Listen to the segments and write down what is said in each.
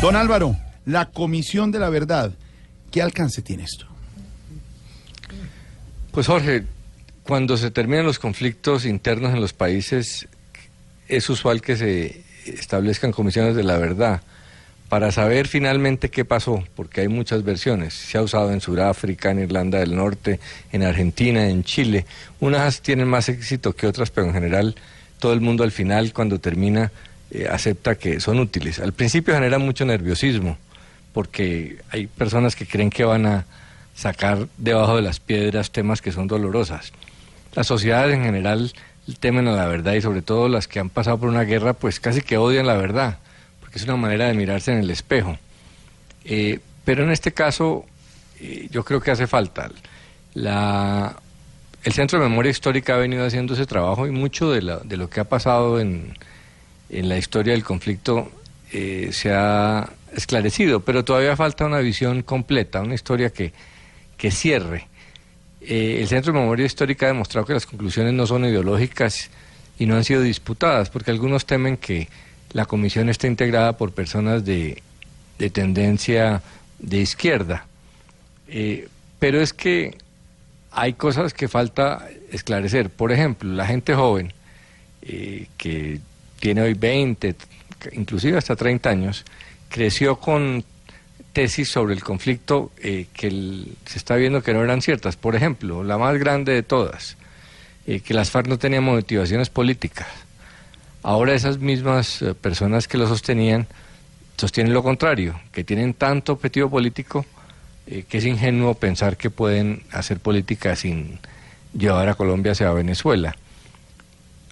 Don Álvaro, la Comisión de la Verdad, ¿qué alcance tiene esto? Pues Jorge, cuando se terminan los conflictos internos en los países, es usual que se establezcan comisiones de la verdad para saber finalmente qué pasó, porque hay muchas versiones. Se ha usado en Sudáfrica, en Irlanda del Norte, en Argentina, en Chile. Unas tienen más éxito que otras, pero en general todo el mundo al final, cuando termina, eh, acepta que son útiles. Al principio genera mucho nerviosismo, porque hay personas que creen que van a sacar debajo de las piedras temas que son dolorosas. Las sociedades en general temen a la verdad y sobre todo las que han pasado por una guerra, pues casi que odian la verdad, porque es una manera de mirarse en el espejo. Eh, pero en este caso eh, yo creo que hace falta. La, el Centro de Memoria Histórica ha venido haciendo ese trabajo y mucho de, la, de lo que ha pasado en, en la historia del conflicto eh, se ha esclarecido, pero todavía falta una visión completa, una historia que, que cierre. Eh, el Centro de Memoria Histórica ha demostrado que las conclusiones no son ideológicas y no han sido disputadas, porque algunos temen que la comisión esté integrada por personas de, de tendencia de izquierda. Eh, pero es que hay cosas que falta esclarecer. Por ejemplo, la gente joven que tiene hoy 20, inclusive hasta 30 años, creció con tesis sobre el conflicto eh, que se está viendo que no eran ciertas. Por ejemplo, la más grande de todas, eh, que las FARC no tenían motivaciones políticas. Ahora esas mismas eh, personas que lo sostenían sostienen lo contrario, que tienen tanto objetivo político que es ingenuo pensar que pueden hacer política sin llevar a Colombia hacia Venezuela,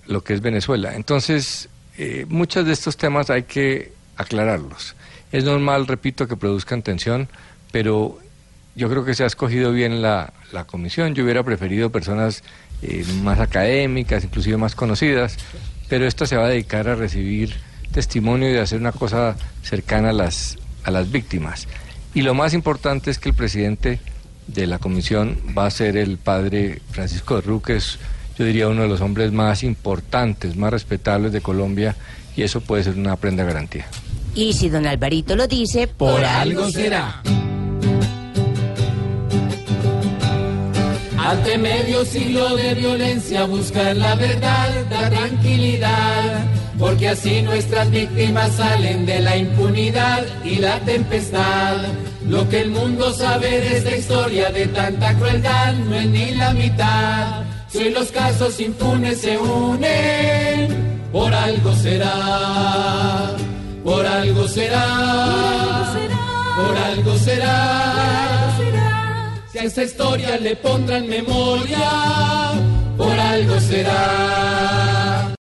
lo que es Venezuela. Entonces, eh, muchos de estos temas hay que aclararlos. Es normal, repito, que produzcan tensión, pero yo creo que se ha escogido bien la, la comisión. Yo hubiera preferido personas eh, más académicas, inclusive más conocidas, pero esta se va a dedicar a recibir testimonio y a hacer una cosa cercana a las, a las víctimas. Y lo más importante es que el presidente de la comisión va a ser el padre Francisco de Ruques, yo diría uno de los hombres más importantes, más respetables de Colombia, y eso puede ser una prenda garantía. Y si don Alvarito lo dice, por, algo será. Ante medio siglo de violencia, buscar la verdad da tranquilidad, porque así nuestras víctimas salen de la impunidad y la tempestad. Lo que el mundo sabe de esta historia de tanta crueldad no es ni la mitad. Si los casos impunes se unen, por algo será, por algo será, por algo será. Si a esta historia le pondrán memoria, por algo será.